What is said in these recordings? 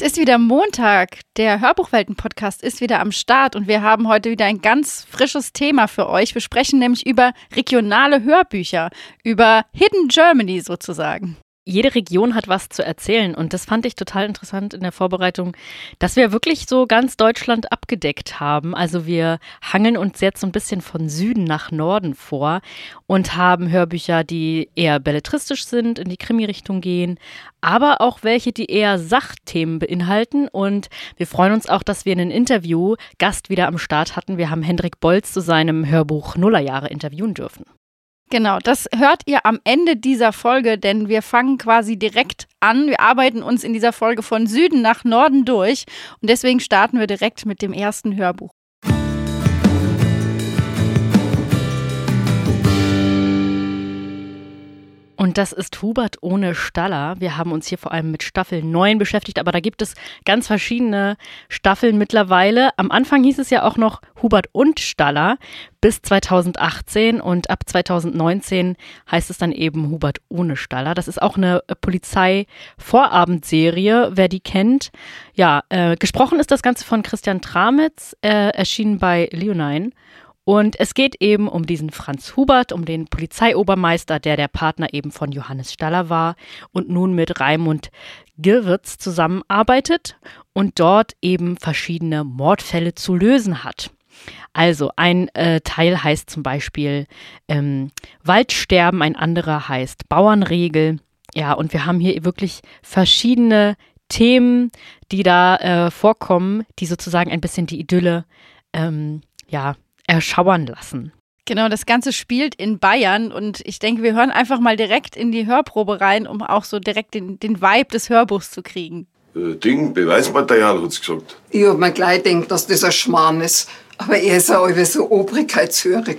Es ist wieder Montag. Der Hörbuchwelten-Podcast ist wieder am Start und wir haben heute wieder ein ganz frisches Thema für euch. Wir sprechen nämlich über regionale Hörbücher, über Hidden Germany sozusagen jede Region hat was zu erzählen. Und das fand ich total interessant in der Vorbereitung, dass wir wirklich so ganz Deutschland abgedeckt haben. Also wir hangeln uns jetzt so ein bisschen von Süden nach Norden vor und haben Hörbücher, die eher belletristisch sind, in die Krimi-Richtung gehen, aber auch welche, die eher Sachthemen beinhalten. Und wir freuen uns auch, dass wir einen Interview Gast wieder am Start hatten. Wir haben Hendrik Bolz zu seinem Hörbuch Nullerjahre interviewen dürfen. Genau, das hört ihr am Ende dieser Folge, denn wir fangen quasi direkt an. Wir arbeiten uns in dieser Folge von Süden nach Norden durch und deswegen starten wir direkt mit dem ersten Hörbuch. Und das ist Hubert ohne Staller. Wir haben uns hier vor allem mit Staffel 9 beschäftigt, aber da gibt es ganz verschiedene Staffeln mittlerweile. Am Anfang hieß es ja auch noch Hubert und Staller bis 2018 und ab 2019 heißt es dann eben Hubert ohne Staller. Das ist auch eine Polizei-Vorabendserie, wer die kennt. Ja, äh, gesprochen ist das Ganze von Christian Tramitz, äh, erschienen bei Leonine. Und es geht eben um diesen Franz Hubert, um den Polizeiobermeister, der der Partner eben von Johannes Staller war und nun mit Raimund Gewitz zusammenarbeitet und dort eben verschiedene Mordfälle zu lösen hat. Also ein äh, Teil heißt zum Beispiel ähm, Waldsterben, ein anderer heißt Bauernregel. Ja, und wir haben hier wirklich verschiedene Themen, die da äh, vorkommen, die sozusagen ein bisschen die Idylle ähm, ja, erschauern lassen. Genau, das Ganze spielt in Bayern und ich denke, wir hören einfach mal direkt in die Hörprobe rein, um auch so direkt den, den Vibe des Hörbuchs zu kriegen. Äh, Ding, Beweismaterial, hat's gesagt. Ich hab mir gleich gedacht, dass das ein Schmarrn ist. Aber er ist ja alle so obrigkeitshörig.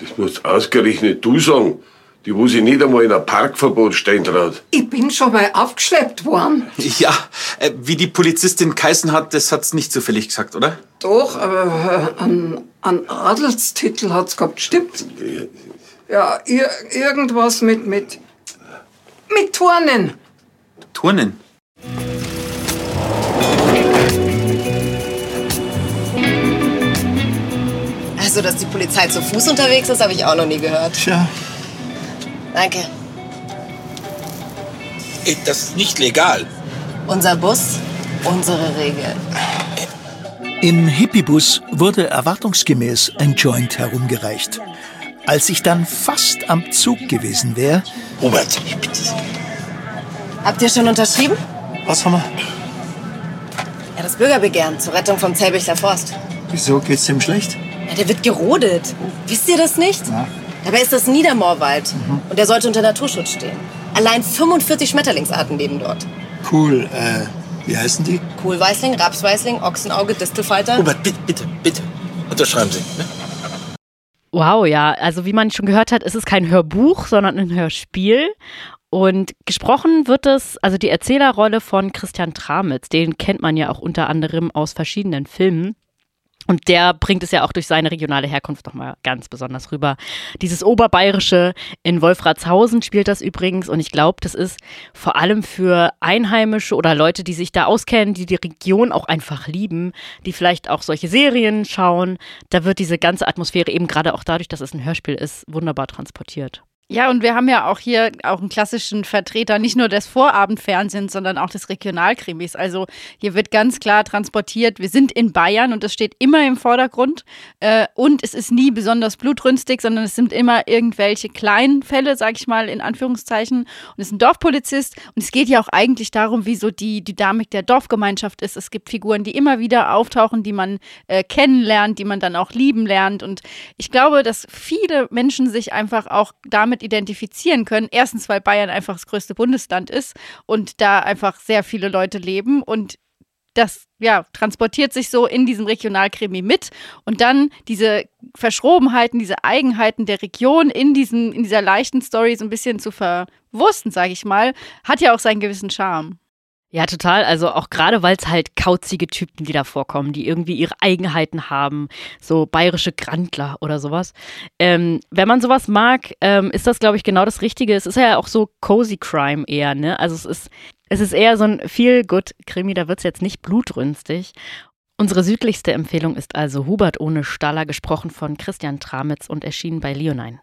Das musst ausgerechnet du sagen die wo sich nicht einmal in ein Parkverbot stehen traut. Ich bin schon mal aufgeschleppt worden. Ja, äh, wie die Polizistin geheißen hat, das hat's nicht zufällig gesagt, oder? Doch, aber äh, ein, ein Adelstitel hat's gehabt, stimmt? Ja, ir irgendwas mit, mit, mit Turnen. Turnen? Also, dass die Polizei zu Fuß unterwegs ist, habe ich auch noch nie gehört. Tja. Danke. Das ist nicht legal. Unser Bus, unsere Regeln. Im Hippiebus wurde erwartungsgemäß ein Joint herumgereicht. Als ich dann fast am Zug gewesen wäre. Robert, Habt ihr schon unterschrieben? Was haben wir? Ja, das Bürgerbegehren zur Rettung vom Zellbichler Forst. Wieso geht's dem schlecht? Ja, der wird gerodet. Wisst ihr das nicht? Ja. Dabei ist das Niedermoorwald und der sollte unter Naturschutz stehen. Allein 45 Schmetterlingsarten leben dort. Cool. Äh, wie heißen die? Kohlweißling, Rapsweißling, Ochsenauge, Distelfalter. Robert, bitte, bitte, bitte. Unterschreiben Sie. Ne? Wow, ja, also wie man schon gehört hat, ist es kein Hörbuch, sondern ein Hörspiel. Und gesprochen wird es, also die Erzählerrolle von Christian Tramitz, den kennt man ja auch unter anderem aus verschiedenen Filmen. Und der bringt es ja auch durch seine regionale Herkunft nochmal ganz besonders rüber. Dieses Oberbayerische in Wolfratshausen spielt das übrigens. Und ich glaube, das ist vor allem für Einheimische oder Leute, die sich da auskennen, die die Region auch einfach lieben, die vielleicht auch solche Serien schauen. Da wird diese ganze Atmosphäre eben gerade auch dadurch, dass es ein Hörspiel ist, wunderbar transportiert. Ja, und wir haben ja auch hier auch einen klassischen Vertreter nicht nur des Vorabendfernsehens, sondern auch des Regionalkrimis. Also hier wird ganz klar transportiert, wir sind in Bayern und das steht immer im Vordergrund. Äh, und es ist nie besonders blutrünstig, sondern es sind immer irgendwelche kleinen Fälle, sag ich mal, in Anführungszeichen. Und es ist ein Dorfpolizist und es geht ja auch eigentlich darum, wie so die Dynamik der Dorfgemeinschaft ist. Es gibt Figuren, die immer wieder auftauchen, die man äh, kennenlernt, die man dann auch lieben lernt. Und ich glaube, dass viele Menschen sich einfach auch damit damit identifizieren können. Erstens, weil Bayern einfach das größte Bundesland ist und da einfach sehr viele Leute leben und das ja, transportiert sich so in diesem Regionalkrimi mit und dann diese Verschrobenheiten, diese Eigenheiten der Region in, diesen, in dieser leichten Story so ein bisschen zu verwursten, sage ich mal, hat ja auch seinen gewissen Charme. Ja, total. Also auch gerade, weil es halt kauzige Typen, die da vorkommen, die irgendwie ihre Eigenheiten haben, so bayerische Grandler oder sowas. Ähm, wenn man sowas mag, ähm, ist das, glaube ich, genau das Richtige. Es ist ja auch so cozy Crime eher, ne? Also es ist, es ist eher so ein Feel-Good-Krimi, da wird es jetzt nicht blutrünstig. Unsere südlichste Empfehlung ist also Hubert ohne Staller, gesprochen von Christian Tramitz und erschienen bei Leonine.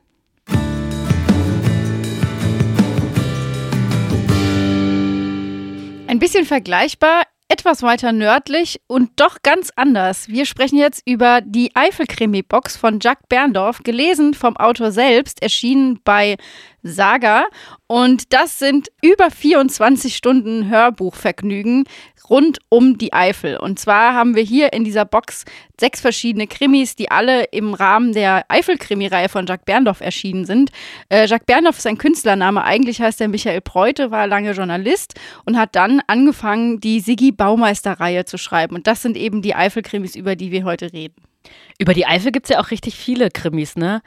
Ein bisschen vergleichbar, etwas weiter nördlich und doch ganz anders. Wir sprechen jetzt über die Eifel-Krimi-Box von Jacques Berndorf, gelesen vom Autor selbst, erschienen bei Saga. Und das sind über 24 Stunden Hörbuchvergnügen rund um die Eifel. Und zwar haben wir hier in dieser Box sechs verschiedene Krimis, die alle im Rahmen der Eifel-Krimi-Reihe von Jacques Berndorf erschienen sind. Äh, Jacques Berndorf ist ein Künstlername. Eigentlich heißt er Michael Preute, war lange Journalist und hat dann angefangen, die Sigi Baumeister-Reihe zu schreiben. Und das sind eben die Eifel-Krimis, über die wir heute reden. Über die Eifel gibt es ja auch richtig viele Krimis, ne?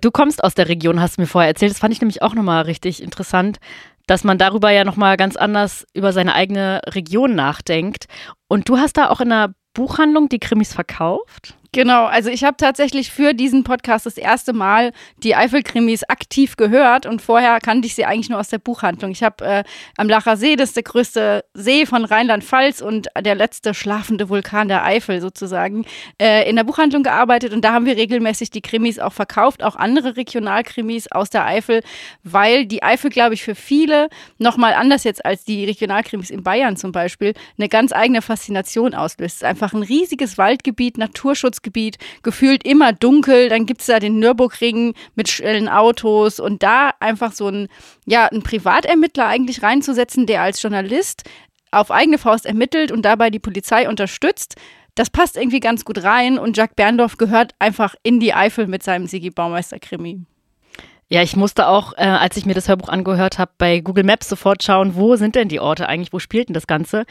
Du kommst aus der Region, hast du mir vorher erzählt. Das fand ich nämlich auch nochmal richtig interessant, dass man darüber ja nochmal ganz anders über seine eigene Region nachdenkt. Und du hast da auch in einer Buchhandlung die Krimis verkauft? Genau, also ich habe tatsächlich für diesen Podcast das erste Mal die Eifel-Krimis aktiv gehört und vorher kannte ich sie eigentlich nur aus der Buchhandlung. Ich habe äh, am Lacher See, das ist der größte See von Rheinland-Pfalz und der letzte schlafende Vulkan der Eifel sozusagen, äh, in der Buchhandlung gearbeitet und da haben wir regelmäßig die Krimis auch verkauft, auch andere Regionalkrimis aus der Eifel, weil die Eifel, glaube ich, für viele nochmal anders jetzt als die Regionalkrimis in Bayern zum Beispiel eine ganz eigene Faszination auslöst. Es ist einfach ein riesiges Waldgebiet, Naturschutz Einzugsgebiet, gefühlt immer dunkel. Dann gibt es da den Nürburgring mit schnellen Autos und da einfach so ein, ja, ein Privatermittler eigentlich reinzusetzen, der als Journalist auf eigene Faust ermittelt und dabei die Polizei unterstützt. Das passt irgendwie ganz gut rein und Jacques Berndorf gehört einfach in die Eifel mit seinem Sigi Baumeister-Krimi. Ja, ich musste auch, äh, als ich mir das Hörbuch angehört habe, bei Google Maps sofort schauen, wo sind denn die Orte eigentlich, wo spielt denn das Ganze?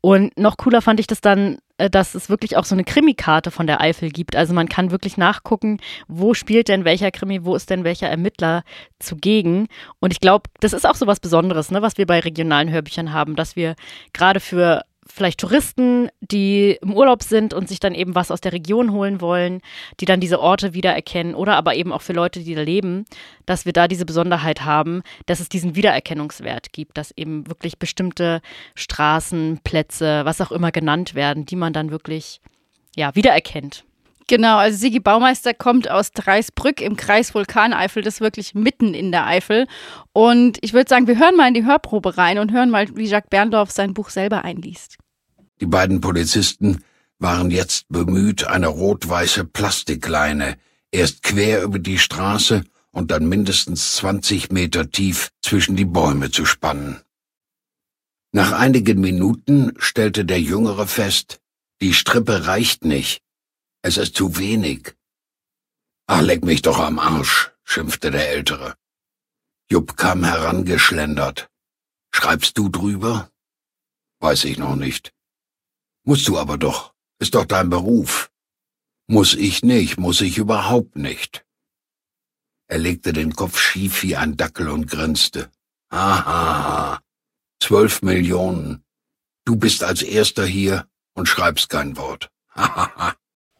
Und noch cooler fand ich das dann, dass es wirklich auch so eine Krimikarte von der Eifel gibt. Also man kann wirklich nachgucken, wo spielt denn welcher Krimi, wo ist denn welcher Ermittler zugegen. Und ich glaube, das ist auch so was Besonderes, ne, was wir bei regionalen Hörbüchern haben, dass wir gerade für vielleicht Touristen, die im Urlaub sind und sich dann eben was aus der Region holen wollen, die dann diese Orte wiedererkennen oder aber eben auch für Leute, die da leben, dass wir da diese Besonderheit haben, dass es diesen Wiedererkennungswert gibt, dass eben wirklich bestimmte Straßen, Plätze, was auch immer genannt werden, die man dann wirklich ja, wiedererkennt. Genau, also Sigi Baumeister kommt aus Dreisbrück im Kreis Vulkaneifel, das ist wirklich mitten in der Eifel. Und ich würde sagen, wir hören mal in die Hörprobe rein und hören mal, wie Jacques Berndorf sein Buch selber einliest. Die beiden Polizisten waren jetzt bemüht, eine rot-weiße Plastikleine erst quer über die Straße und dann mindestens 20 Meter tief zwischen die Bäume zu spannen. Nach einigen Minuten stellte der Jüngere fest, die Strippe reicht nicht es ist zu wenig. Ach, leck mich doch am Arsch, schimpfte der Ältere. Jupp kam herangeschlendert. Schreibst du drüber? Weiß ich noch nicht. Musst du aber doch. Ist doch dein Beruf. Muss ich nicht, muss ich überhaupt nicht. Er legte den Kopf schief wie ein Dackel und grinste. Hahaha. Zwölf Millionen. Du bist als Erster hier und schreibst kein Wort. Hahaha.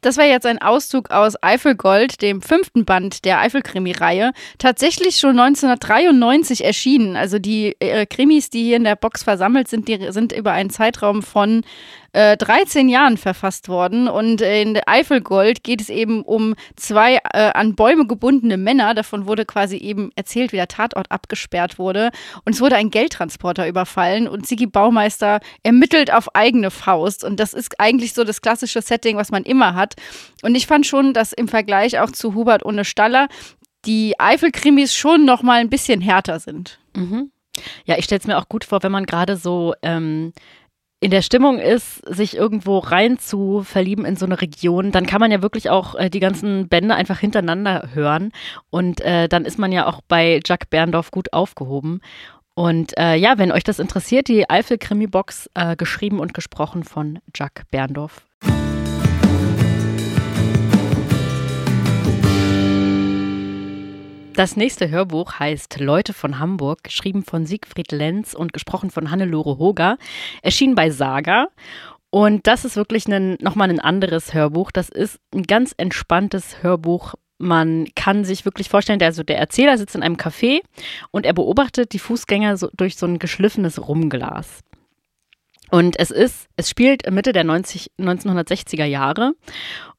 Das war jetzt ein Auszug aus Eifelgold, dem fünften Band der Eifelkrimi-Reihe. Tatsächlich schon 1993 erschienen. Also die äh, Krimis, die hier in der Box versammelt sind, die sind über einen Zeitraum von äh, 13 Jahren verfasst worden. Und in Eifelgold geht es eben um zwei äh, an Bäume gebundene Männer. Davon wurde quasi eben erzählt, wie der Tatort abgesperrt wurde. Und es wurde ein Geldtransporter überfallen und Sigi Baumeister ermittelt auf eigene Faust. Und das ist eigentlich so das klassische Setting, was man immer hat. Und ich fand schon, dass im Vergleich auch zu Hubert ohne Staller die Eifelkrimis schon noch mal ein bisschen härter sind. Mhm. Ja, ich stelle es mir auch gut vor, wenn man gerade so ähm, in der Stimmung ist, sich irgendwo rein zu verlieben in so eine Region, dann kann man ja wirklich auch äh, die ganzen Bände einfach hintereinander hören. Und äh, dann ist man ja auch bei Jack Berndorf gut aufgehoben. Und äh, ja, wenn euch das interessiert, die Eifel-Krimi-Box, äh, geschrieben und gesprochen von Jack Berndorf. Das nächste Hörbuch heißt Leute von Hamburg, geschrieben von Siegfried Lenz und gesprochen von Hannelore Hoger, erschien bei Saga. Und das ist wirklich nochmal ein anderes Hörbuch. Das ist ein ganz entspanntes Hörbuch. Man kann sich wirklich vorstellen, der, also der Erzähler sitzt in einem Café und er beobachtet die Fußgänger so, durch so ein geschliffenes Rumglas. Und es ist, es spielt Mitte der 90, 1960er Jahre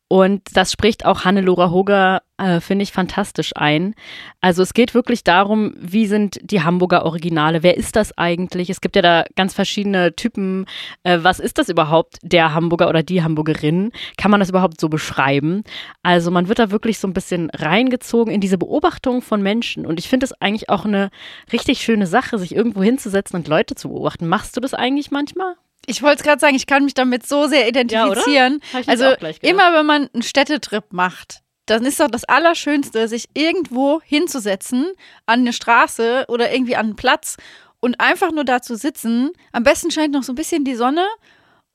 und das spricht auch Hannelore Hoger, äh, finde ich, fantastisch ein. Also es geht wirklich darum, wie sind die Hamburger Originale? Wer ist das eigentlich? Es gibt ja da ganz verschiedene Typen. Äh, was ist das überhaupt, der Hamburger oder die Hamburgerin? Kann man das überhaupt so beschreiben? Also man wird da wirklich so ein bisschen reingezogen in diese Beobachtung von Menschen. Und ich finde es eigentlich auch eine richtig schöne Sache, sich irgendwo hinzusetzen und Leute zu beobachten. Machst du das eigentlich manchmal? Ich wollte es gerade sagen, ich kann mich damit so sehr identifizieren. Ja, also immer wenn man einen Städtetrip macht, dann ist doch das Allerschönste, sich irgendwo hinzusetzen, an eine Straße oder irgendwie an einen Platz und einfach nur da zu sitzen. Am besten scheint noch so ein bisschen die Sonne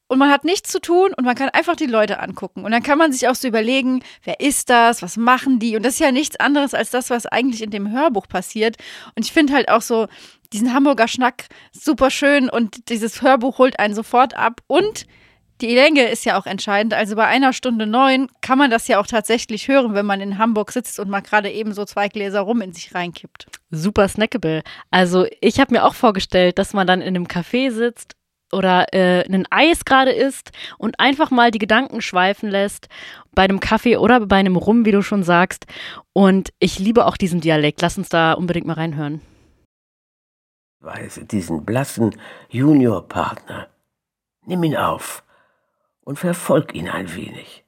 und man hat nichts zu tun und man kann einfach die Leute angucken. Und dann kann man sich auch so überlegen, wer ist das, was machen die? Und das ist ja nichts anderes als das, was eigentlich in dem Hörbuch passiert. Und ich finde halt auch so, diesen Hamburger Schnack super schön und dieses Hörbuch holt einen sofort ab. Und die Länge ist ja auch entscheidend. Also bei einer Stunde neun kann man das ja auch tatsächlich hören, wenn man in Hamburg sitzt und mal gerade eben so zwei Gläser rum in sich reinkippt. Super snackable. Also ich habe mir auch vorgestellt, dass man dann in einem Café sitzt oder äh, ein Eis gerade isst und einfach mal die Gedanken schweifen lässt bei einem Kaffee oder bei einem Rum, wie du schon sagst. Und ich liebe auch diesen Dialekt. Lass uns da unbedingt mal reinhören. Weise diesen blassen Juniorpartner. Nimm ihn auf und verfolg ihn ein wenig.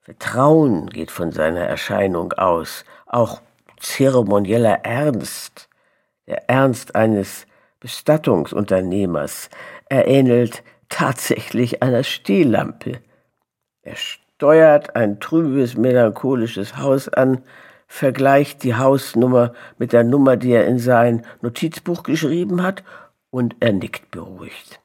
Vertrauen geht von seiner Erscheinung aus, auch zeremonieller Ernst, der Ernst eines Bestattungsunternehmers. Er ähnelt tatsächlich einer Stehlampe. Er steuert ein trübes, melancholisches Haus an, vergleicht die Hausnummer mit der Nummer, die er in sein Notizbuch geschrieben hat, und er nickt beruhigt.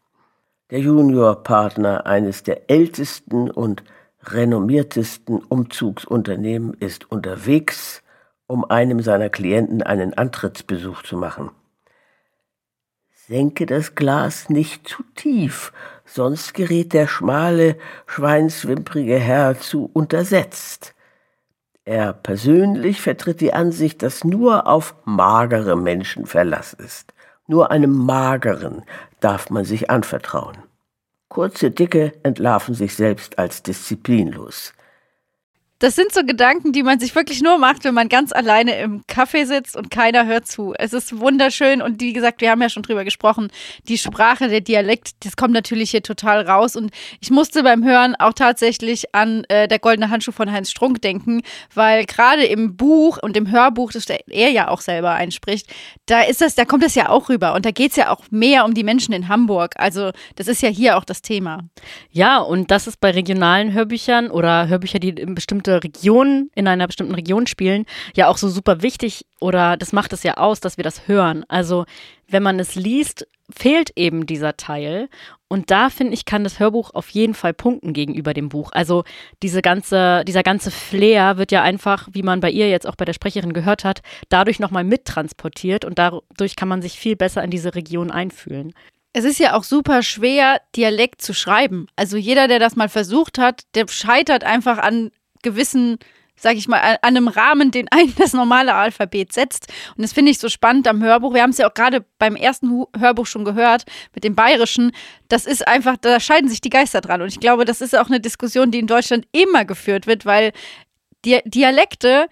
Der Juniorpartner eines der ältesten und renommiertesten Umzugsunternehmen ist unterwegs, um einem seiner Klienten einen Antrittsbesuch zu machen. Senke das Glas nicht zu tief, sonst gerät der schmale, schweinswimprige Herr zu untersetzt. Er persönlich vertritt die Ansicht, dass nur auf magere Menschen Verlass ist. Nur einem mageren darf man sich anvertrauen. Kurze Dicke entlarven sich selbst als disziplinlos. Das sind so Gedanken, die man sich wirklich nur macht, wenn man ganz alleine im Café sitzt und keiner hört zu. Es ist wunderschön und wie gesagt, wir haben ja schon drüber gesprochen, die Sprache, der Dialekt, das kommt natürlich hier total raus und ich musste beim Hören auch tatsächlich an äh, der goldene Handschuh von Heinz Strunk denken, weil gerade im Buch und im Hörbuch, das er ja auch selber einspricht, da ist das, da kommt das ja auch rüber und da geht es ja auch mehr um die Menschen in Hamburg. Also das ist ja hier auch das Thema. Ja, und das ist bei regionalen Hörbüchern oder Hörbücher, die in bestimmte Region, in einer bestimmten Region spielen, ja auch so super wichtig oder das macht es ja aus, dass wir das hören. Also wenn man es liest, fehlt eben dieser Teil. Und da finde ich, kann das Hörbuch auf jeden Fall punkten gegenüber dem Buch. Also diese ganze, dieser ganze Flair wird ja einfach, wie man bei ihr jetzt auch bei der Sprecherin gehört hat, dadurch nochmal mittransportiert und dadurch kann man sich viel besser in diese Region einfühlen. Es ist ja auch super schwer, Dialekt zu schreiben. Also jeder, der das mal versucht hat, der scheitert einfach an gewissen sag ich mal, an einem Rahmen, den ein das normale Alphabet setzt. Und das finde ich so spannend am Hörbuch. Wir haben es ja auch gerade beim ersten Hörbuch schon gehört, mit dem Bayerischen. Das ist einfach, da scheiden sich die Geister dran. Und ich glaube, das ist auch eine Diskussion, die in Deutschland immer geführt wird, weil Dialekte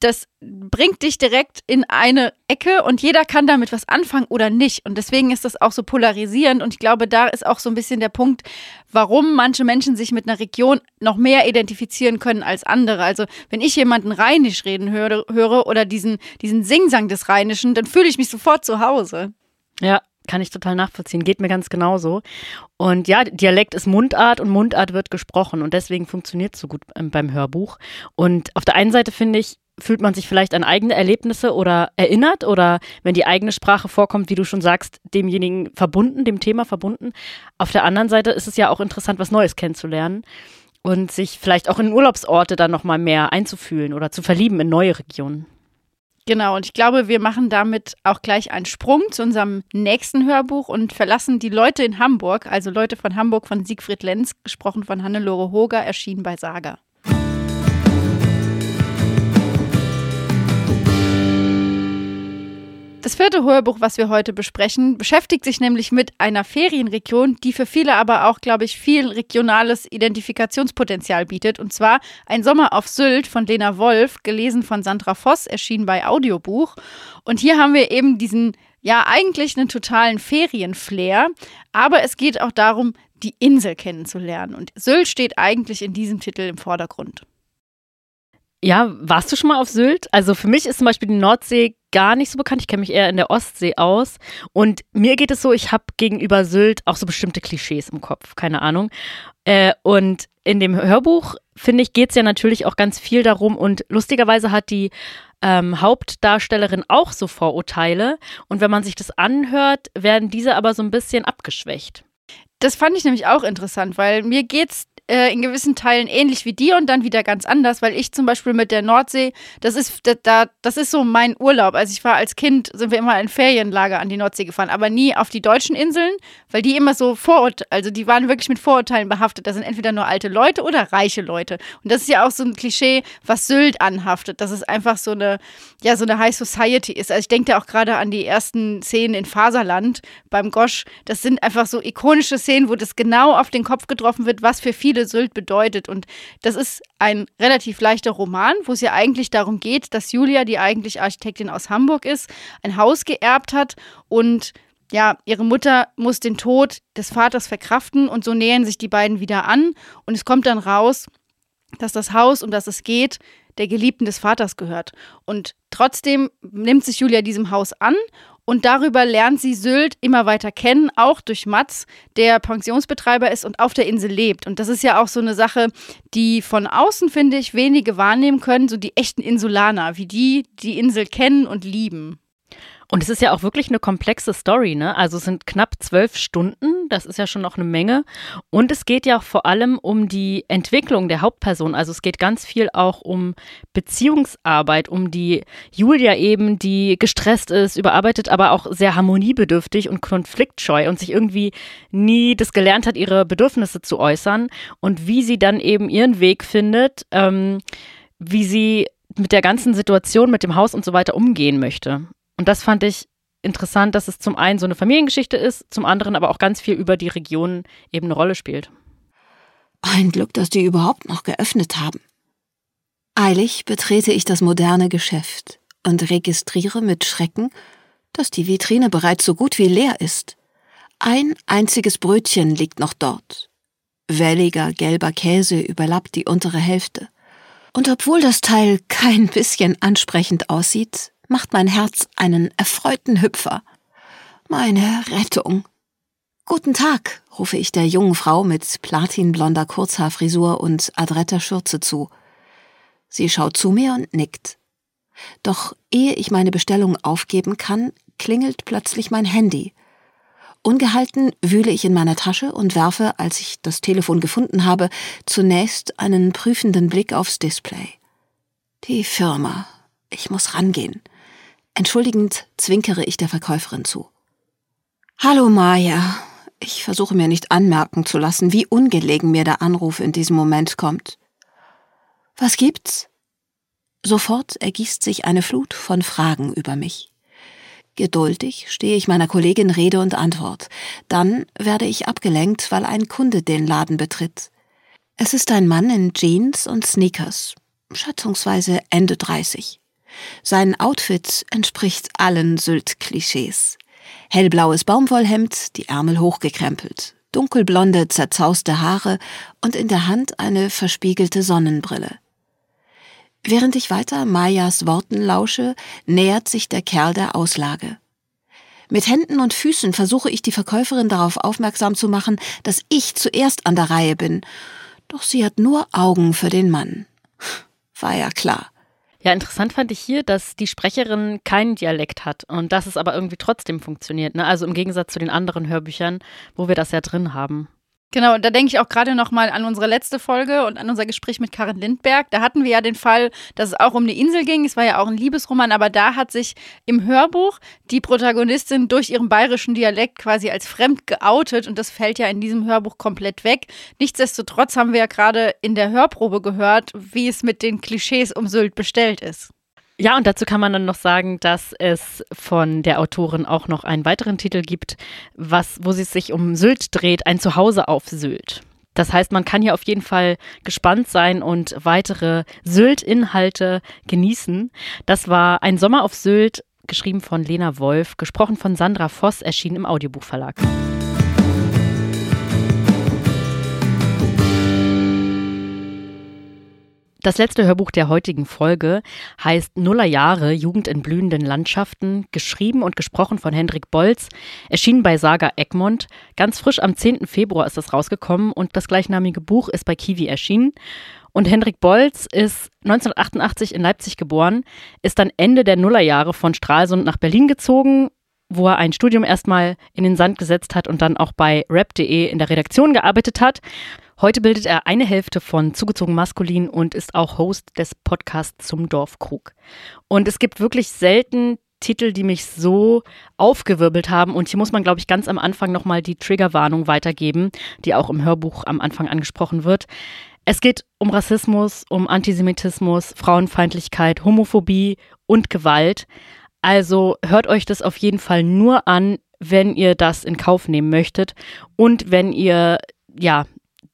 das bringt dich direkt in eine Ecke und jeder kann damit was anfangen oder nicht. Und deswegen ist das auch so polarisierend. Und ich glaube, da ist auch so ein bisschen der Punkt, warum manche Menschen sich mit einer Region noch mehr identifizieren können als andere. Also, wenn ich jemanden Rheinisch reden höre, höre oder diesen, diesen Singsang des Rheinischen, dann fühle ich mich sofort zu Hause. Ja, kann ich total nachvollziehen. Geht mir ganz genauso. Und ja, Dialekt ist Mundart und Mundart wird gesprochen und deswegen funktioniert es so gut ähm, beim Hörbuch. Und auf der einen Seite finde ich, fühlt man sich vielleicht an eigene Erlebnisse oder erinnert oder wenn die eigene Sprache vorkommt, wie du schon sagst, demjenigen verbunden, dem Thema verbunden. Auf der anderen Seite ist es ja auch interessant, was Neues kennenzulernen und sich vielleicht auch in Urlaubsorte dann nochmal mehr einzufühlen oder zu verlieben in neue Regionen. Genau, und ich glaube, wir machen damit auch gleich einen Sprung zu unserem nächsten Hörbuch und verlassen die Leute in Hamburg, also Leute von Hamburg von Siegfried Lenz, gesprochen von Hannelore Hoger, erschienen bei Saga. Das vierte Hörbuch, was wir heute besprechen, beschäftigt sich nämlich mit einer Ferienregion, die für viele aber auch, glaube ich, viel regionales Identifikationspotenzial bietet. Und zwar Ein Sommer auf Sylt von Lena Wolf, gelesen von Sandra Voss, erschienen bei Audiobuch. Und hier haben wir eben diesen, ja, eigentlich einen totalen Ferienflair. Aber es geht auch darum, die Insel kennenzulernen. Und Sylt steht eigentlich in diesem Titel im Vordergrund. Ja, warst du schon mal auf Sylt? Also für mich ist zum Beispiel die Nordsee gar nicht so bekannt. Ich kenne mich eher in der Ostsee aus. Und mir geht es so, ich habe gegenüber Sylt auch so bestimmte Klischees im Kopf, keine Ahnung. Äh, und in dem Hörbuch, finde ich, geht es ja natürlich auch ganz viel darum. Und lustigerweise hat die ähm, Hauptdarstellerin auch so Vorurteile. Und wenn man sich das anhört, werden diese aber so ein bisschen abgeschwächt. Das fand ich nämlich auch interessant, weil mir geht es äh, in gewissen Teilen ähnlich wie dir und dann wieder ganz anders, weil ich zum Beispiel mit der Nordsee, das ist, da, das ist so mein Urlaub. Also ich war als Kind, sind wir immer in Ferienlager an die Nordsee gefahren, aber nie auf die deutschen Inseln, weil die immer so Vorurteile, also die waren wirklich mit Vorurteilen behaftet. Da sind entweder nur alte Leute oder reiche Leute. Und das ist ja auch so ein Klischee, was Sylt anhaftet, dass es einfach so eine, ja, so eine High Society ist. Also ich denke da auch gerade an die ersten Szenen in Faserland beim Gosch. Das sind einfach so ikonische Szenen, wo das genau auf den Kopf getroffen wird, was für viele viele Sylt bedeutet. Und das ist ein relativ leichter Roman, wo es ja eigentlich darum geht, dass Julia, die eigentlich Architektin aus Hamburg ist, ein Haus geerbt hat und ja, ihre Mutter muss den Tod des Vaters verkraften und so nähern sich die beiden wieder an und es kommt dann raus, dass das Haus, um das es geht, der Geliebten des Vaters gehört. Und trotzdem nimmt sich Julia diesem Haus an und darüber lernt sie Sylt immer weiter kennen, auch durch Mats, der Pensionsbetreiber ist und auf der Insel lebt. Und das ist ja auch so eine Sache, die von außen, finde ich, wenige wahrnehmen können, so die echten Insulaner, wie die die Insel kennen und lieben. Und es ist ja auch wirklich eine komplexe Story, ne? Also es sind knapp zwölf Stunden, das ist ja schon noch eine Menge. Und es geht ja vor allem um die Entwicklung der Hauptperson. Also es geht ganz viel auch um Beziehungsarbeit, um die Julia eben, die gestresst ist, überarbeitet, aber auch sehr harmoniebedürftig und konfliktscheu und sich irgendwie nie das gelernt hat, ihre Bedürfnisse zu äußern und wie sie dann eben ihren Weg findet, ähm, wie sie mit der ganzen Situation, mit dem Haus und so weiter umgehen möchte. Und das fand ich interessant, dass es zum einen so eine Familiengeschichte ist, zum anderen aber auch ganz viel über die Region eben eine Rolle spielt. Ein Glück, dass die überhaupt noch geöffnet haben. Eilig betrete ich das moderne Geschäft und registriere mit Schrecken, dass die Vitrine bereits so gut wie leer ist. Ein einziges Brötchen liegt noch dort. Welliger gelber Käse überlappt die untere Hälfte. Und obwohl das Teil kein bisschen ansprechend aussieht, macht mein Herz einen erfreuten Hüpfer. Meine Rettung. Guten Tag, rufe ich der jungen Frau mit platinblonder Kurzhaarfrisur und adretter Schürze zu. Sie schaut zu mir und nickt. Doch ehe ich meine Bestellung aufgeben kann, klingelt plötzlich mein Handy. Ungehalten wühle ich in meiner Tasche und werfe, als ich das Telefon gefunden habe, zunächst einen prüfenden Blick aufs Display. Die Firma. Ich muss rangehen. Entschuldigend zwinkere ich der Verkäuferin zu. Hallo Maya. Ich versuche mir nicht anmerken zu lassen, wie ungelegen mir der Anruf in diesem Moment kommt. Was gibt's? Sofort ergießt sich eine Flut von Fragen über mich. Geduldig stehe ich meiner Kollegin Rede und Antwort. Dann werde ich abgelenkt, weil ein Kunde den Laden betritt. Es ist ein Mann in Jeans und Sneakers, schätzungsweise Ende 30. Sein Outfit entspricht allen Sylt-Klischees. Hellblaues Baumwollhemd, die Ärmel hochgekrempelt, dunkelblonde, zerzauste Haare und in der Hand eine verspiegelte Sonnenbrille. Während ich weiter Mayas Worten lausche, nähert sich der Kerl der Auslage. Mit Händen und Füßen versuche ich die Verkäuferin darauf aufmerksam zu machen, dass ich zuerst an der Reihe bin, doch sie hat nur Augen für den Mann. War ja klar. Ja, interessant fand ich hier, dass die Sprecherin keinen Dialekt hat und dass es aber irgendwie trotzdem funktioniert. Ne? Also im Gegensatz zu den anderen Hörbüchern, wo wir das ja drin haben. Genau, da denke ich auch gerade noch mal an unsere letzte Folge und an unser Gespräch mit Karin Lindberg. Da hatten wir ja den Fall, dass es auch um die Insel ging. Es war ja auch ein Liebesroman, aber da hat sich im Hörbuch die Protagonistin durch ihren bayerischen Dialekt quasi als fremd geoutet und das fällt ja in diesem Hörbuch komplett weg. Nichtsdestotrotz haben wir ja gerade in der Hörprobe gehört, wie es mit den Klischees um Sylt bestellt ist. Ja, und dazu kann man dann noch sagen, dass es von der Autorin auch noch einen weiteren Titel gibt, was, wo sie sich um Sylt dreht, ein Zuhause auf Sylt. Das heißt, man kann hier auf jeden Fall gespannt sein und weitere Sylt-Inhalte genießen. Das war Ein Sommer auf Sylt, geschrieben von Lena Wolf, gesprochen von Sandra Voss, erschienen im Audiobuchverlag. Das letzte Hörbuch der heutigen Folge heißt Nullerjahre Jugend in blühenden Landschaften, geschrieben und gesprochen von Hendrik Bolz, erschienen bei Saga Egmont. Ganz frisch am 10. Februar ist das rausgekommen und das gleichnamige Buch ist bei Kiwi erschienen. Und Hendrik Bolz ist 1988 in Leipzig geboren, ist dann Ende der Nullerjahre von Stralsund nach Berlin gezogen, wo er ein Studium erstmal in den Sand gesetzt hat und dann auch bei rap.de in der Redaktion gearbeitet hat. Heute bildet er eine Hälfte von Zugezogen Maskulin und ist auch Host des Podcasts zum Dorfkrug. Und es gibt wirklich selten Titel, die mich so aufgewirbelt haben. Und hier muss man, glaube ich, ganz am Anfang nochmal die Triggerwarnung weitergeben, die auch im Hörbuch am Anfang angesprochen wird. Es geht um Rassismus, um Antisemitismus, Frauenfeindlichkeit, Homophobie und Gewalt. Also hört euch das auf jeden Fall nur an, wenn ihr das in Kauf nehmen möchtet und wenn ihr ja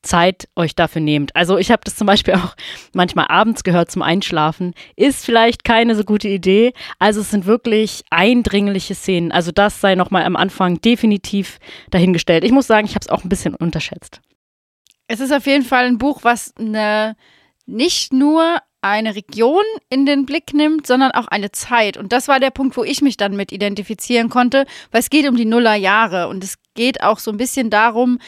Zeit euch dafür nehmt. Also ich habe das zum Beispiel auch manchmal abends gehört zum Einschlafen. Ist vielleicht keine so gute Idee. Also es sind wirklich eindringliche Szenen. Also das sei nochmal am Anfang definitiv dahingestellt. Ich muss sagen, ich habe es auch ein bisschen unterschätzt. Es ist auf jeden Fall ein Buch, was eine, nicht nur eine Region in den Blick nimmt, sondern auch eine Zeit. Und das war der Punkt, wo ich mich dann mit identifizieren konnte, weil es geht um die Nullerjahre und es geht auch so ein bisschen darum,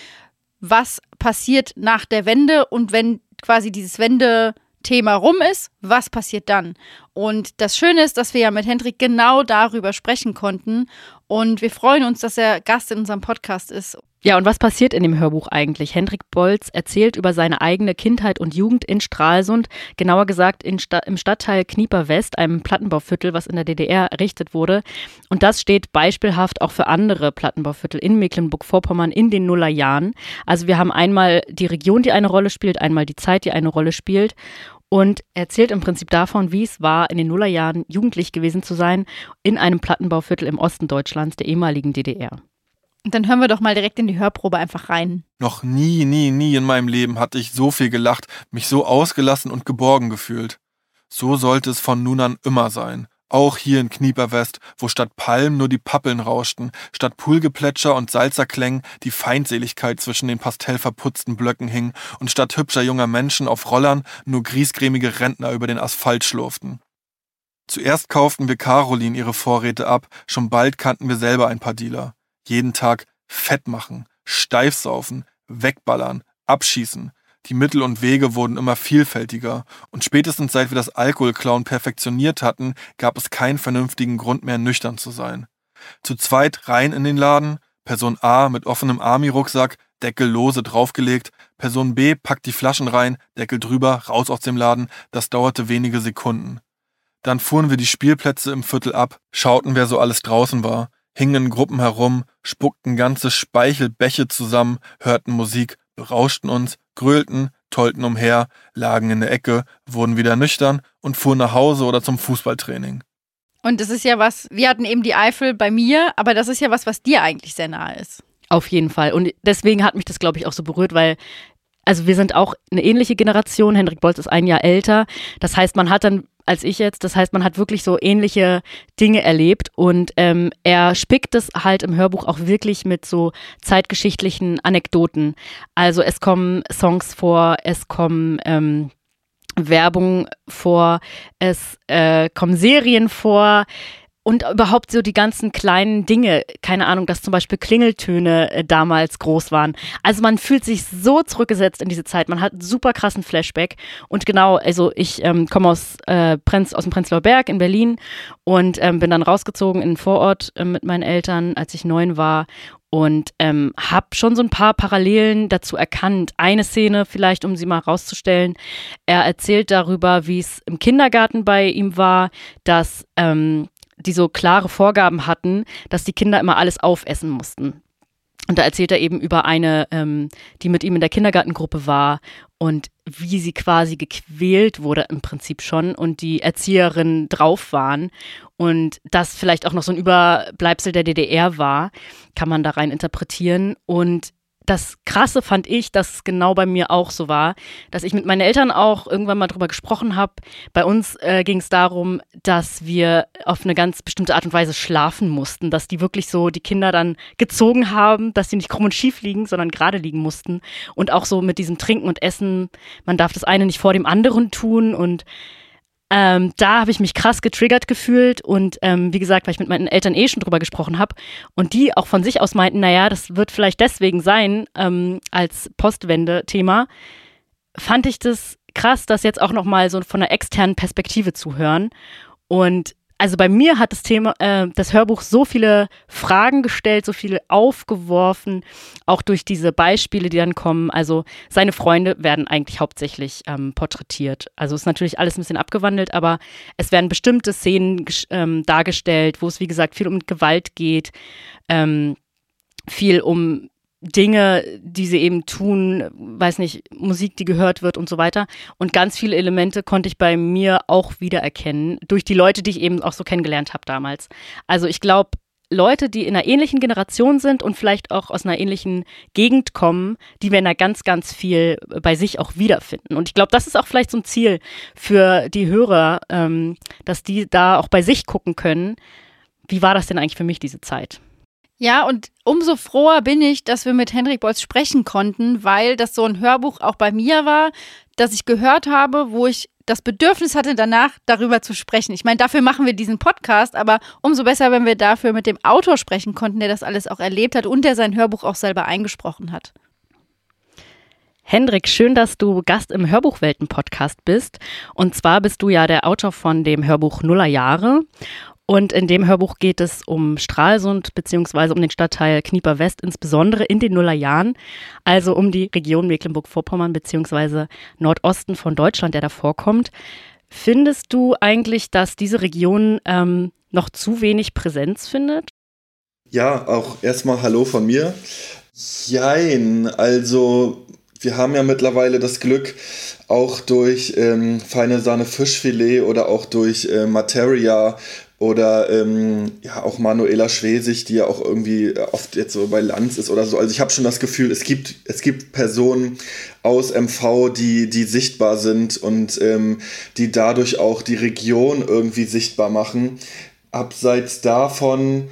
was passiert nach der Wende und wenn quasi dieses Wende-Thema rum ist, was passiert dann? Und das Schöne ist, dass wir ja mit Hendrik genau darüber sprechen konnten und wir freuen uns, dass er Gast in unserem Podcast ist. Ja, und was passiert in dem Hörbuch eigentlich? Hendrik Bolz erzählt über seine eigene Kindheit und Jugend in Stralsund, genauer gesagt Sta im Stadtteil Knieper West, einem Plattenbauviertel, was in der DDR errichtet wurde. Und das steht beispielhaft auch für andere Plattenbauviertel in Mecklenburg-Vorpommern in den Nullerjahren. Also wir haben einmal die Region, die eine Rolle spielt, einmal die Zeit, die eine Rolle spielt und erzählt im Prinzip davon, wie es war, in den Nullerjahren jugendlich gewesen zu sein in einem Plattenbauviertel im Osten Deutschlands, der ehemaligen DDR. Dann hören wir doch mal direkt in die Hörprobe einfach rein. Noch nie, nie, nie in meinem Leben hatte ich so viel gelacht, mich so ausgelassen und geborgen gefühlt. So sollte es von nun an immer sein. Auch hier in Knieperwest, wo statt Palmen nur die Pappeln rauschten, statt Poolgeplätscher und Salzerklängen die Feindseligkeit zwischen den pastellverputzten Blöcken hing und statt hübscher junger Menschen auf Rollern nur griesgrämige Rentner über den Asphalt schlurften. Zuerst kauften wir Caroline ihre Vorräte ab, schon bald kannten wir selber ein paar Dealer jeden Tag fett machen, steif saufen, wegballern, abschießen. Die Mittel und Wege wurden immer vielfältiger, und spätestens seit wir das Alkoholklauen perfektioniert hatten, gab es keinen vernünftigen Grund mehr, nüchtern zu sein. Zu zweit rein in den Laden, Person A mit offenem Army-Rucksack, Deckel lose draufgelegt, Person B packt die Flaschen rein, Deckel drüber, raus aus dem Laden, das dauerte wenige Sekunden. Dann fuhren wir die Spielplätze im Viertel ab, schauten, wer so alles draußen war, hingen in Gruppen herum, spuckten ganze Speichelbäche zusammen, hörten Musik, berauschten uns, grölten, tollten umher, lagen in der Ecke, wurden wieder nüchtern und fuhren nach Hause oder zum Fußballtraining. Und das ist ja was, wir hatten eben die Eifel bei mir, aber das ist ja was, was dir eigentlich sehr nahe ist. Auf jeden Fall. Und deswegen hat mich das, glaube ich, auch so berührt, weil also wir sind auch eine ähnliche Generation. Hendrik Bolz ist ein Jahr älter. Das heißt, man hat dann als ich jetzt. Das heißt, man hat wirklich so ähnliche Dinge erlebt und ähm, er spickt es halt im Hörbuch auch wirklich mit so zeitgeschichtlichen Anekdoten. Also es kommen Songs vor, es kommen ähm, Werbung vor, es äh, kommen Serien vor und überhaupt so die ganzen kleinen Dinge, keine Ahnung, dass zum Beispiel Klingeltöne äh, damals groß waren. Also man fühlt sich so zurückgesetzt in diese Zeit. Man hat einen super krassen Flashback. Und genau, also ich ähm, komme aus, äh, aus dem Prenzlauer Berg in Berlin und ähm, bin dann rausgezogen in den Vorort äh, mit meinen Eltern, als ich neun war und ähm, habe schon so ein paar Parallelen dazu erkannt. Eine Szene vielleicht, um sie mal rauszustellen. Er erzählt darüber, wie es im Kindergarten bei ihm war, dass ähm, die so klare Vorgaben hatten, dass die Kinder immer alles aufessen mussten. Und da erzählt er eben über eine, ähm, die mit ihm in der Kindergartengruppe war und wie sie quasi gequält wurde im Prinzip schon und die Erzieherinnen drauf waren und das vielleicht auch noch so ein Überbleibsel der DDR war, kann man da rein interpretieren. Und das Krasse fand ich, dass es genau bei mir auch so war, dass ich mit meinen Eltern auch irgendwann mal drüber gesprochen habe. Bei uns äh, ging es darum, dass wir auf eine ganz bestimmte Art und Weise schlafen mussten, dass die wirklich so die Kinder dann gezogen haben, dass sie nicht krumm und schief liegen, sondern gerade liegen mussten. Und auch so mit diesem Trinken und Essen, man darf das eine nicht vor dem anderen tun und ähm, da habe ich mich krass getriggert gefühlt und ähm, wie gesagt, weil ich mit meinen Eltern eh schon drüber gesprochen habe und die auch von sich aus meinten, naja, das wird vielleicht deswegen sein ähm, als Postwende-Thema, fand ich das krass, das jetzt auch nochmal so von einer externen Perspektive zu hören. Und also bei mir hat das Thema, äh, das Hörbuch so viele Fragen gestellt, so viele aufgeworfen, auch durch diese Beispiele, die dann kommen. Also seine Freunde werden eigentlich hauptsächlich ähm, porträtiert. Also ist natürlich alles ein bisschen abgewandelt, aber es werden bestimmte Szenen ähm, dargestellt, wo es wie gesagt viel um Gewalt geht, ähm, viel um Dinge, die sie eben tun, weiß nicht, Musik, die gehört wird und so weiter. Und ganz viele Elemente konnte ich bei mir auch wiedererkennen, durch die Leute, die ich eben auch so kennengelernt habe damals. Also ich glaube, Leute, die in einer ähnlichen Generation sind und vielleicht auch aus einer ähnlichen Gegend kommen, die werden da ganz, ganz viel bei sich auch wiederfinden. Und ich glaube, das ist auch vielleicht so ein Ziel für die Hörer, ähm, dass die da auch bei sich gucken können. Wie war das denn eigentlich für mich, diese Zeit? Ja, und umso froher bin ich, dass wir mit Henrik Bolz sprechen konnten, weil das so ein Hörbuch auch bei mir war, das ich gehört habe, wo ich das Bedürfnis hatte, danach darüber zu sprechen. Ich meine, dafür machen wir diesen Podcast, aber umso besser, wenn wir dafür mit dem Autor sprechen konnten, der das alles auch erlebt hat und der sein Hörbuch auch selber eingesprochen hat. Hendrik, schön, dass du Gast im Hörbuchwelten-Podcast bist. Und zwar bist du ja der Autor von dem Hörbuch Nuller Jahre. Und in dem Hörbuch geht es um Stralsund beziehungsweise um den Stadtteil Knieper West, insbesondere in den Nullerjahren, also um die Region Mecklenburg-Vorpommern beziehungsweise Nordosten von Deutschland, der da vorkommt. Findest du eigentlich, dass diese Region ähm, noch zu wenig Präsenz findet? Ja, auch erstmal Hallo von mir. Jein, also wir haben ja mittlerweile das Glück, auch durch ähm, feine Sahne Fischfilet oder auch durch äh, Materia oder ähm, ja auch Manuela Schwesig, die ja auch irgendwie oft jetzt so bei Lanz ist oder so. Also ich habe schon das Gefühl, es gibt, es gibt Personen aus MV, die, die sichtbar sind und ähm, die dadurch auch die Region irgendwie sichtbar machen. Abseits davon,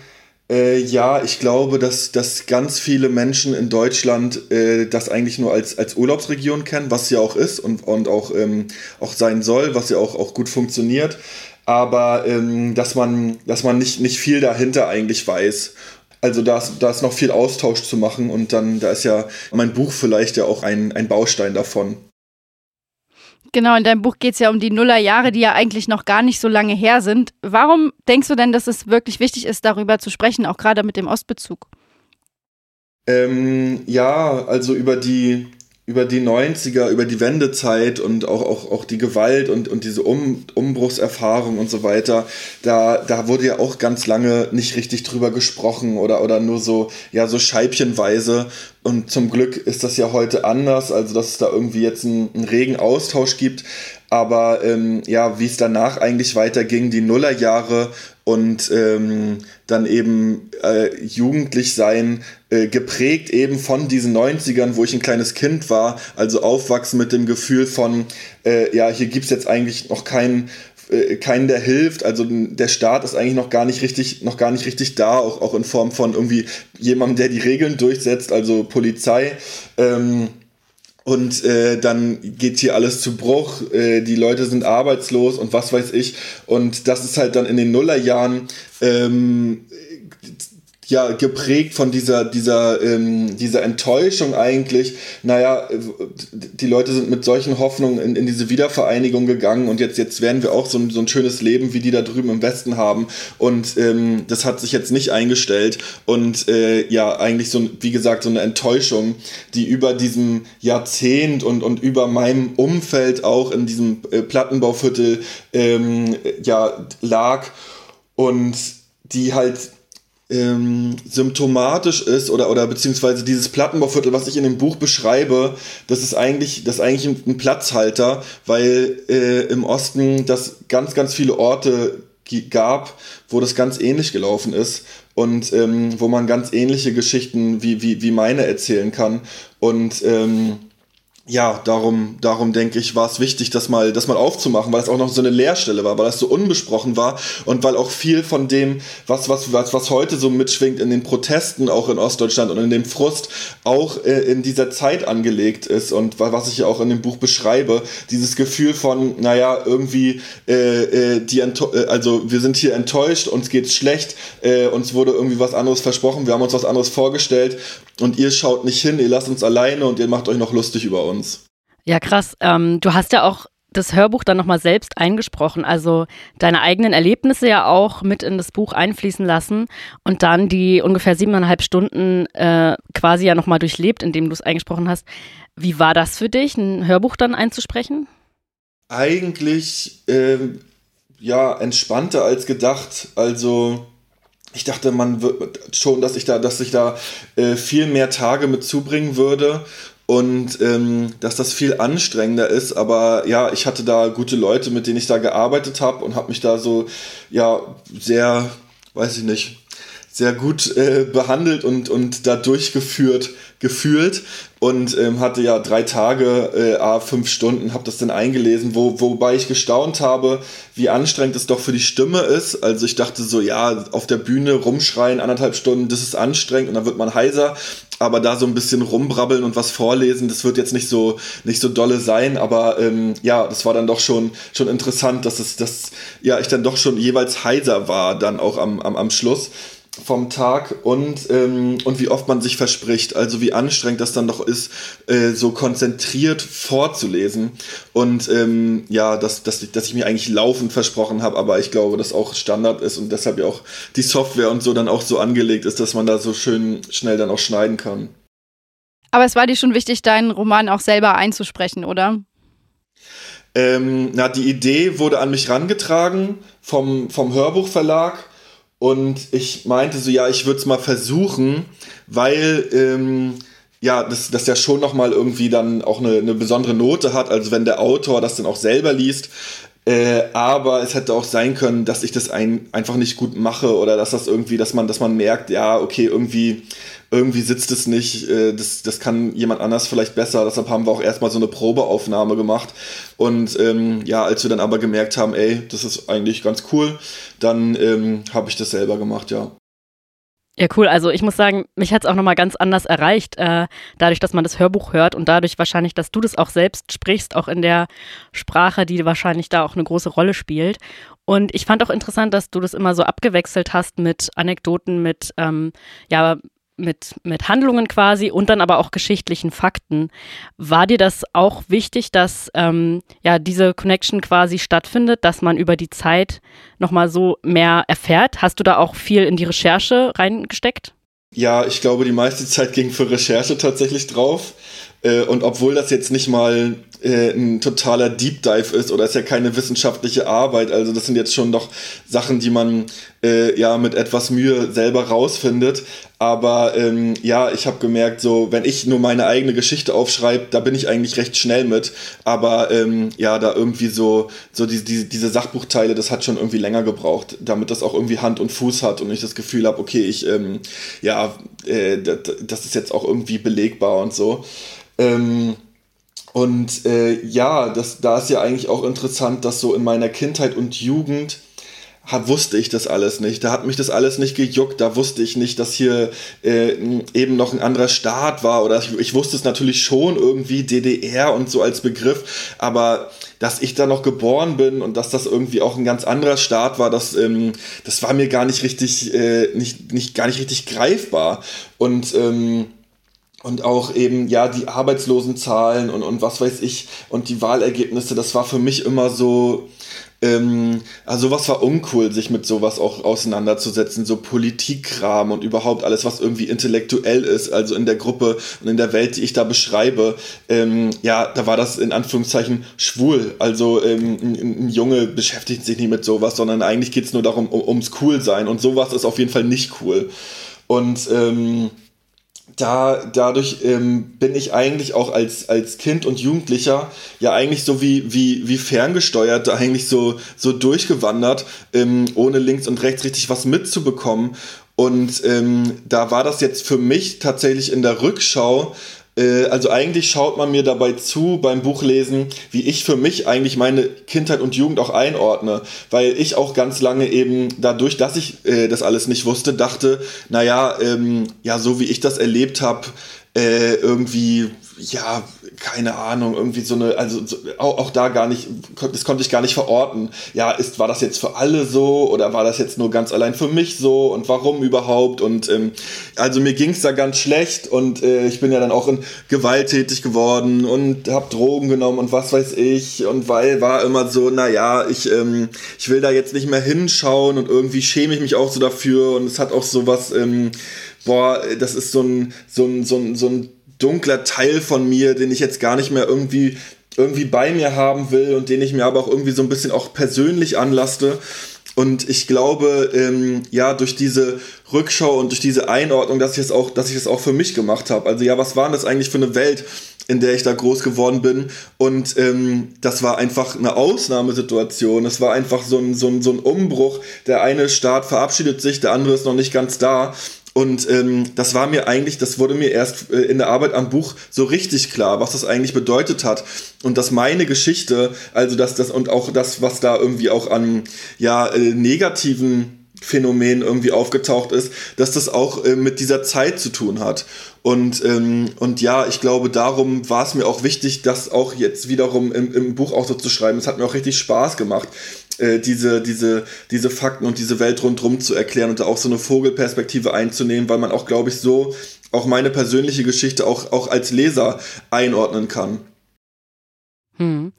äh, ja, ich glaube, dass, dass ganz viele Menschen in Deutschland äh, das eigentlich nur als, als Urlaubsregion kennen, was ja auch ist und, und auch, ähm, auch sein soll, was ja auch, auch gut funktioniert aber ähm, dass man, dass man nicht, nicht viel dahinter eigentlich weiß. Also da ist, da ist noch viel Austausch zu machen und dann, da ist ja mein Buch vielleicht ja auch ein, ein Baustein davon. Genau, in deinem Buch geht es ja um die Nullerjahre, die ja eigentlich noch gar nicht so lange her sind. Warum denkst du denn, dass es wirklich wichtig ist, darüber zu sprechen, auch gerade mit dem Ostbezug? Ähm, ja, also über die, über die 90er, über die Wendezeit und auch, auch, auch die Gewalt und, und diese um, Umbruchserfahrung und so weiter, da, da wurde ja auch ganz lange nicht richtig drüber gesprochen oder, oder nur so, ja, so scheibchenweise. Und zum Glück ist das ja heute anders, also dass es da irgendwie jetzt einen, einen regen Austausch gibt. Aber ähm, ja, wie es danach eigentlich weiterging, die Nullerjahre und ähm, dann eben äh, jugendlich sein, äh, geprägt eben von diesen 90ern, wo ich ein kleines Kind war, also aufwachsen mit dem Gefühl von, äh, ja, hier gibt's jetzt eigentlich noch keinen äh, keinen, der hilft. Also der Staat ist eigentlich noch gar nicht richtig, noch gar nicht richtig da, auch, auch in Form von irgendwie jemandem, der die Regeln durchsetzt, also Polizei. Ähm, und äh, dann geht hier alles zu Bruch, äh, die Leute sind arbeitslos und was weiß ich. Und das ist halt dann in den Nullerjahren, ähm, ja geprägt von dieser dieser ähm, dieser Enttäuschung eigentlich. Naja die Leute sind mit solchen Hoffnungen in, in diese Wiedervereinigung gegangen und jetzt jetzt werden wir auch so ein, so ein schönes Leben wie die da drüben im Westen haben. Und ähm, das hat sich jetzt nicht eingestellt. Und äh, ja eigentlich so wie gesagt so eine Enttäuschung die über diesem Jahrzehnt und und über meinem Umfeld auch in diesem äh, Plattenbauviertel ähm, ja lag. Und die halt ähm, symptomatisch ist oder, oder beziehungsweise dieses Plattenbauviertel, was ich in dem Buch beschreibe, das ist eigentlich, das ist eigentlich ein Platzhalter, weil äh, im Osten das ganz, ganz viele Orte gab, wo das ganz ähnlich gelaufen ist und ähm, wo man ganz ähnliche Geschichten wie, wie, wie meine erzählen kann. Und ähm, ja, darum, darum denke ich, war es wichtig, das mal, das mal aufzumachen, weil es auch noch so eine Leerstelle war, weil das so unbesprochen war und weil auch viel von dem, was, was, was, was heute so mitschwingt in den Protesten, auch in Ostdeutschland und in dem Frust, auch äh, in dieser Zeit angelegt ist und was ich ja auch in dem Buch beschreibe, dieses Gefühl von, naja, irgendwie, äh, äh, die, äh, also wir sind hier enttäuscht, uns geht's schlecht, äh, uns wurde irgendwie was anderes versprochen, wir haben uns was anderes vorgestellt und ihr schaut nicht hin, ihr lasst uns alleine und ihr macht euch noch lustig über uns. Ja, krass. Ähm, du hast ja auch das Hörbuch dann nochmal selbst eingesprochen, also deine eigenen Erlebnisse ja auch mit in das Buch einfließen lassen und dann die ungefähr siebeneinhalb Stunden äh, quasi ja nochmal durchlebt, indem du es eingesprochen hast. Wie war das für dich, ein Hörbuch dann einzusprechen? Eigentlich ähm, ja entspannter als gedacht. Also ich dachte, man wird schon, dass ich da, dass ich da äh, viel mehr Tage mit zubringen würde und ähm, dass das viel anstrengender ist. Aber ja, ich hatte da gute Leute, mit denen ich da gearbeitet habe und habe mich da so ja sehr, weiß ich nicht, sehr gut äh, behandelt und, und da durchgeführt gefühlt und ähm, hatte ja drei Tage, äh, a fünf Stunden, habe das dann eingelesen, wo, wobei ich gestaunt habe, wie anstrengend es doch für die Stimme ist. Also ich dachte so, ja, auf der Bühne rumschreien, anderthalb Stunden, das ist anstrengend und dann wird man heiser. Aber da so ein bisschen rumbrabbeln und was vorlesen, das wird jetzt nicht so nicht so dolle sein. Aber ähm, ja, das war dann doch schon schon interessant, dass es dass ja ich dann doch schon jeweils heiser war dann auch am am, am Schluss vom Tag und, ähm, und wie oft man sich verspricht, also wie anstrengend das dann doch ist, äh, so konzentriert vorzulesen. Und ähm, ja, dass, dass, dass ich mir eigentlich laufend versprochen habe, aber ich glaube, dass auch Standard ist und deshalb ja auch die Software und so dann auch so angelegt ist, dass man da so schön schnell dann auch schneiden kann. Aber es war dir schon wichtig, deinen Roman auch selber einzusprechen, oder? Ähm, na, die Idee wurde an mich rangetragen vom, vom Hörbuchverlag und ich meinte so, ja, ich würde es mal versuchen, weil ähm, ja, das, das ja schon nochmal irgendwie dann auch eine, eine besondere Note hat. Also wenn der Autor das dann auch selber liest, äh, aber es hätte auch sein können, dass ich das ein, einfach nicht gut mache oder dass das irgendwie, dass man, dass man merkt, ja, okay, irgendwie irgendwie sitzt es nicht, äh, das, das kann jemand anders vielleicht besser. Deshalb haben wir auch erstmal so eine Probeaufnahme gemacht. Und ähm, ja, als wir dann aber gemerkt haben, ey, das ist eigentlich ganz cool, dann ähm, habe ich das selber gemacht, ja. Ja, cool. Also ich muss sagen, mich hat es auch nochmal ganz anders erreicht, äh, dadurch, dass man das Hörbuch hört und dadurch wahrscheinlich, dass du das auch selbst sprichst, auch in der Sprache, die wahrscheinlich da auch eine große Rolle spielt. Und ich fand auch interessant, dass du das immer so abgewechselt hast mit Anekdoten, mit ähm, ja, mit, mit Handlungen quasi und dann aber auch geschichtlichen Fakten. War dir das auch wichtig, dass ähm, ja diese Connection quasi stattfindet, dass man über die Zeit nochmal so mehr erfährt? Hast du da auch viel in die Recherche reingesteckt? Ja, ich glaube, die meiste Zeit ging für Recherche tatsächlich drauf. Äh, und obwohl das jetzt nicht mal äh, ein totaler Deep Dive ist oder ist ja keine wissenschaftliche Arbeit, also das sind jetzt schon noch Sachen, die man äh, ja mit etwas Mühe selber rausfindet. Aber ähm, ja, ich habe gemerkt, so wenn ich nur meine eigene Geschichte aufschreibe, da bin ich eigentlich recht schnell mit. Aber ähm, ja, da irgendwie so so die, die, diese Sachbuchteile, das hat schon irgendwie länger gebraucht, damit das auch irgendwie Hand und Fuß hat und ich das Gefühl habe, okay, ich ähm, ja, äh, das, ist jetzt auch irgendwie belegbar und so. Ähm, und äh, ja, das, da ist ja eigentlich auch interessant, dass so in meiner Kindheit und Jugend wusste ich das alles nicht. Da hat mich das alles nicht gejuckt. Da wusste ich nicht, dass hier äh, eben noch ein anderer Staat war. Oder ich, ich, wusste es natürlich schon irgendwie DDR und so als Begriff. Aber dass ich da noch geboren bin und dass das irgendwie auch ein ganz anderer Staat war, das, ähm, das war mir gar nicht richtig, äh, nicht, nicht, gar nicht richtig greifbar. Und ähm, und auch eben, ja, die Arbeitslosenzahlen und, und was weiß ich und die Wahlergebnisse, das war für mich immer so, ähm, also sowas war uncool, sich mit sowas auch auseinanderzusetzen, so Politikkram und überhaupt alles, was irgendwie intellektuell ist, also in der Gruppe und in der Welt, die ich da beschreibe, ähm, ja, da war das in Anführungszeichen schwul. Also ähm, ein, ein, Junge beschäftigt sich nicht mit sowas, sondern eigentlich geht es nur darum, um, ums cool sein und sowas ist auf jeden Fall nicht cool. Und ähm, da, dadurch ähm, bin ich eigentlich auch als, als Kind und Jugendlicher ja eigentlich so wie, wie, wie ferngesteuert, eigentlich so, so durchgewandert, ähm, ohne links und rechts richtig was mitzubekommen. Und ähm, da war das jetzt für mich tatsächlich in der Rückschau also eigentlich schaut man mir dabei zu beim Buchlesen, wie ich für mich eigentlich meine Kindheit und Jugend auch einordne, weil ich auch ganz lange eben dadurch, dass ich äh, das alles nicht wusste, dachte, naja, ähm, ja, so wie ich das erlebt habe, äh, irgendwie ja, keine Ahnung, irgendwie so eine, also so, auch, auch, da gar nicht, das konnte ich gar nicht verorten. Ja, ist, war das jetzt für alle so oder war das jetzt nur ganz allein für mich so und warum überhaupt? Und ähm, also mir ging es da ganz schlecht und äh, ich bin ja dann auch in gewalttätig geworden und habe Drogen genommen und was weiß ich. Und weil war immer so, naja, ich, ähm, ich will da jetzt nicht mehr hinschauen und irgendwie schäme ich mich auch so dafür und es hat auch so was, ähm, boah, das ist so ein, so ein, so ein, so ein dunkler Teil von mir, den ich jetzt gar nicht mehr irgendwie irgendwie bei mir haben will und den ich mir aber auch irgendwie so ein bisschen auch persönlich anlaste. Und ich glaube, ähm, ja, durch diese Rückschau und durch diese Einordnung, dass ich es auch, dass ich es auch für mich gemacht habe. Also ja, was war das eigentlich für eine Welt, in der ich da groß geworden bin? Und ähm, das war einfach eine Ausnahmesituation. Es war einfach so ein, so, ein, so ein Umbruch. Der eine Staat verabschiedet sich, der andere ist noch nicht ganz da. Und ähm, das war mir eigentlich, das wurde mir erst äh, in der Arbeit am Buch so richtig klar, was das eigentlich bedeutet hat. Und dass meine Geschichte, also dass das und auch das, was da irgendwie auch an ja, äh, negativen Phänomen irgendwie aufgetaucht ist, dass das auch äh, mit dieser Zeit zu tun hat. Und, ähm, und ja, ich glaube, darum war es mir auch wichtig, das auch jetzt wiederum im, im Buch auch so zu schreiben. Es hat mir auch richtig Spaß gemacht, äh, diese, diese, diese Fakten und diese Welt rundherum zu erklären und da auch so eine Vogelperspektive einzunehmen, weil man auch, glaube ich, so auch meine persönliche Geschichte auch, auch als Leser einordnen kann. Hm.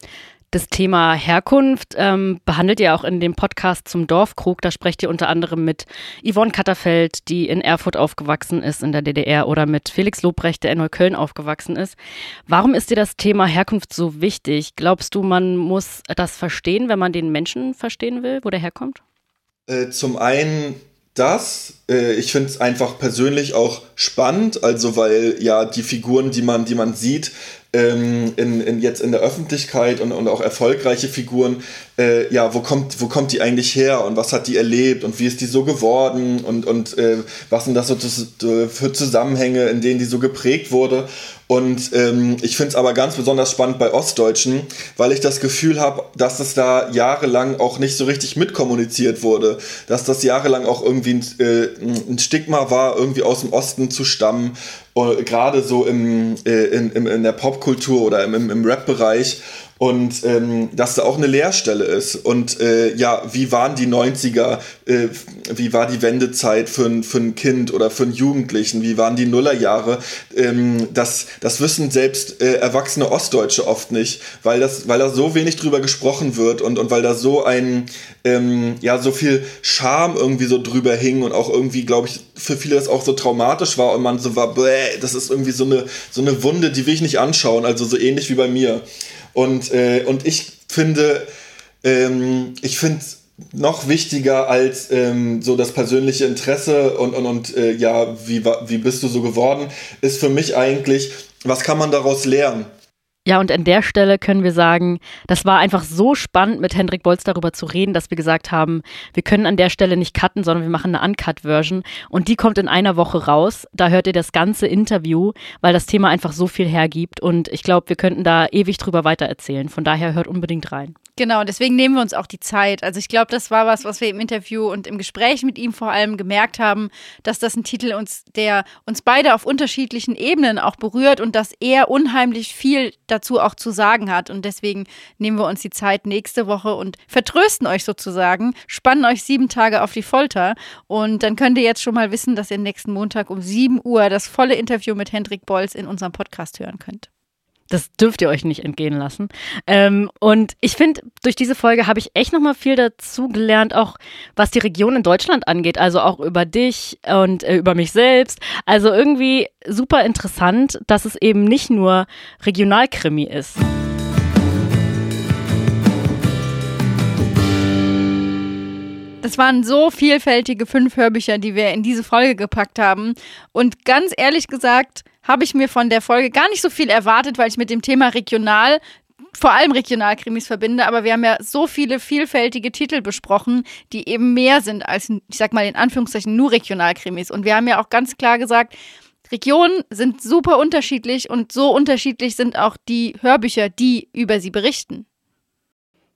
Das Thema Herkunft ähm, behandelt ihr auch in dem Podcast zum Dorfkrug. Da sprecht ihr unter anderem mit Yvonne Katterfeld, die in Erfurt aufgewachsen ist in der DDR, oder mit Felix Lobrecht, der in Neukölln aufgewachsen ist. Warum ist dir das Thema Herkunft so wichtig? Glaubst du, man muss das verstehen, wenn man den Menschen verstehen will, wo der herkommt? Äh, zum einen das. Äh, ich finde es einfach persönlich auch spannend, also weil ja die Figuren, die man, die man sieht, ähm, in, in, jetzt in der Öffentlichkeit und, und auch erfolgreiche Figuren, äh, ja, wo kommt, wo kommt die eigentlich her und was hat die erlebt und wie ist die so geworden und, und äh, was sind das so für Zusammenhänge, in denen die so geprägt wurde. Und ähm, ich finde es aber ganz besonders spannend bei Ostdeutschen, weil ich das Gefühl habe, dass es da jahrelang auch nicht so richtig mitkommuniziert wurde. Dass das jahrelang auch irgendwie ein, äh, ein Stigma war, irgendwie aus dem Osten zu stammen. Gerade so im, äh, in, in, in der Popkultur oder im, im Rap-Bereich und ähm, dass da auch eine Leerstelle ist. Und äh, ja, wie waren die 90er, äh, wie war die Wendezeit für für ein Kind oder für einen Jugendlichen, wie waren die Nullerjahre? Ähm, das, das wissen selbst äh, erwachsene Ostdeutsche oft nicht, weil, das, weil da so wenig drüber gesprochen wird und, und weil da so ein, ähm, ja, so viel Scham irgendwie so drüber hing und auch irgendwie, glaube ich, für viele das auch so traumatisch war und man so war, bäh, das ist irgendwie so eine, so eine Wunde, die will ich nicht anschauen, also so ähnlich wie bei mir. Und, äh, und ich finde, ähm, ich finde noch wichtiger als ähm, so das persönliche Interesse und, und, und äh, ja, wie, wie bist du so geworden, ist für mich eigentlich, was kann man daraus lernen? Ja, und an der Stelle können wir sagen, das war einfach so spannend, mit Hendrik Bolz darüber zu reden, dass wir gesagt haben, wir können an der Stelle nicht cutten, sondern wir machen eine Uncut-Version. Und die kommt in einer Woche raus. Da hört ihr das ganze Interview, weil das Thema einfach so viel hergibt. Und ich glaube, wir könnten da ewig drüber weitererzählen. Von daher hört unbedingt rein. Genau, deswegen nehmen wir uns auch die Zeit. Also ich glaube, das war was, was wir im Interview und im Gespräch mit ihm vor allem gemerkt haben, dass das ein Titel uns, der uns beide auf unterschiedlichen Ebenen auch berührt und dass er unheimlich viel dazu auch zu sagen hat. Und deswegen nehmen wir uns die Zeit nächste Woche und vertrösten euch sozusagen, spannen euch sieben Tage auf die Folter. Und dann könnt ihr jetzt schon mal wissen, dass ihr nächsten Montag um sieben Uhr das volle Interview mit Hendrik Bolz in unserem Podcast hören könnt. Das dürft ihr euch nicht entgehen lassen. Ähm, und ich finde, durch diese Folge habe ich echt nochmal viel dazu gelernt, auch was die Region in Deutschland angeht. Also auch über dich und äh, über mich selbst. Also irgendwie super interessant, dass es eben nicht nur Regionalkrimi ist. Das waren so vielfältige fünf Hörbücher, die wir in diese Folge gepackt haben. Und ganz ehrlich gesagt, habe ich mir von der Folge gar nicht so viel erwartet, weil ich mit dem Thema regional vor allem Regionalkrimis verbinde, aber wir haben ja so viele vielfältige Titel besprochen, die eben mehr sind als, ich sag mal in Anführungszeichen, nur Regionalkrimis. Und wir haben ja auch ganz klar gesagt, Regionen sind super unterschiedlich und so unterschiedlich sind auch die Hörbücher, die über sie berichten.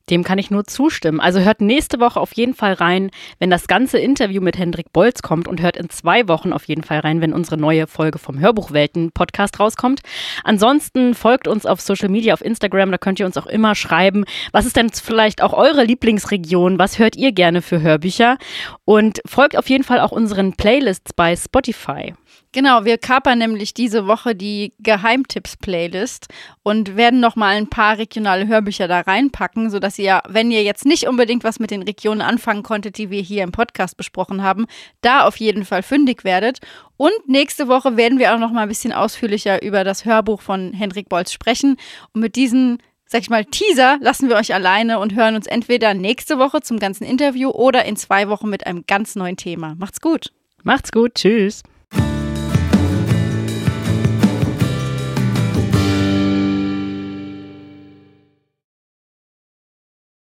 Dem kann ich nur zustimmen. Also hört nächste Woche auf jeden Fall rein, wenn das ganze Interview mit Hendrik Bolz kommt und hört in zwei Wochen auf jeden Fall rein, wenn unsere neue Folge vom Hörbuchwelten Podcast rauskommt. Ansonsten folgt uns auf Social Media, auf Instagram, da könnt ihr uns auch immer schreiben. Was ist denn vielleicht auch eure Lieblingsregion? Was hört ihr gerne für Hörbücher? Und folgt auf jeden Fall auch unseren Playlists bei Spotify. Genau, wir kapern nämlich diese Woche die Geheimtipps-Playlist und werden nochmal ein paar regionale Hörbücher da reinpacken, sodass ihr, wenn ihr jetzt nicht unbedingt was mit den Regionen anfangen konntet, die wir hier im Podcast besprochen haben, da auf jeden Fall fündig werdet. Und nächste Woche werden wir auch nochmal ein bisschen ausführlicher über das Hörbuch von Hendrik Bolz sprechen. Und mit diesen sag ich mal, Teaser lassen wir euch alleine und hören uns entweder nächste Woche zum ganzen Interview oder in zwei Wochen mit einem ganz neuen Thema. Macht's gut. Macht's gut. Tschüss.